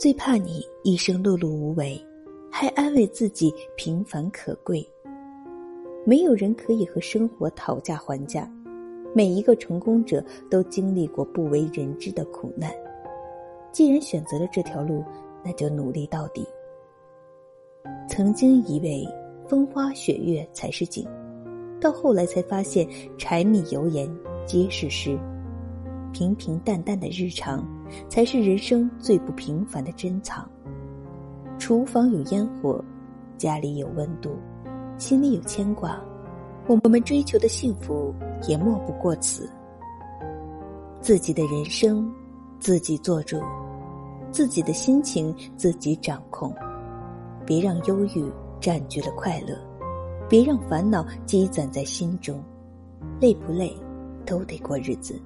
最怕你一生碌碌无为，还安慰自己平凡可贵。没有人可以和生活讨价还价，每一个成功者都经历过不为人知的苦难。既然选择了这条路，那就努力到底。曾经以为风花雪月才是景，到后来才发现柴米油盐皆是诗。平平淡淡的日常，才是人生最不平凡的珍藏。厨房有烟火，家里有温度，心里有牵挂，我们追求的幸福也莫不过此。自己的人生，自己做主；自己的心情，自己掌控。别让忧郁占据了快乐，别让烦恼积攒在心中。累不累，都得过日子。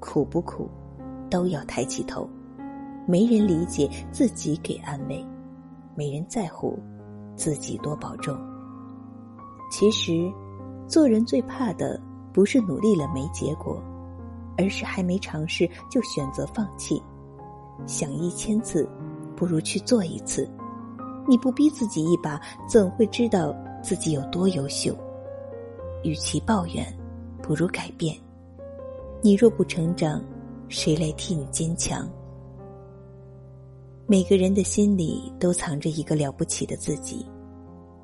苦不苦，都要抬起头。没人理解，自己给安慰；没人在乎，自己多保重。其实，做人最怕的不是努力了没结果，而是还没尝试就选择放弃。想一千次，不如去做一次。你不逼自己一把，怎会知道自己有多优秀？与其抱怨，不如改变。你若不成长，谁来替你坚强？每个人的心里都藏着一个了不起的自己，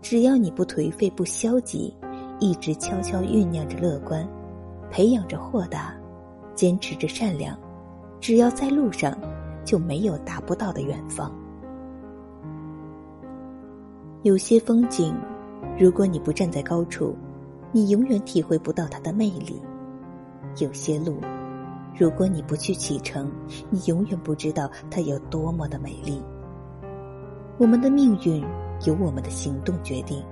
只要你不颓废、不消极，一直悄悄酝酿着乐观，培养着豁达，坚持着善良，只要在路上，就没有达不到的远方。有些风景，如果你不站在高处，你永远体会不到它的魅力。有些路，如果你不去启程，你永远不知道它有多么的美丽。我们的命运由我们的行动决定，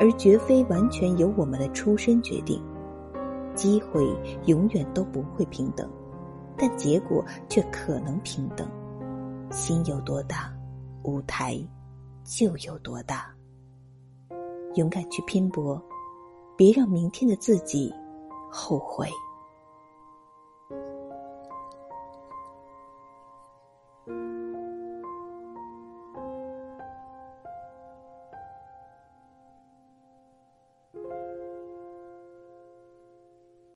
而绝非完全由我们的出身决定。机会永远都不会平等，但结果却可能平等。心有多大，舞台就有多大。勇敢去拼搏，别让明天的自己后悔。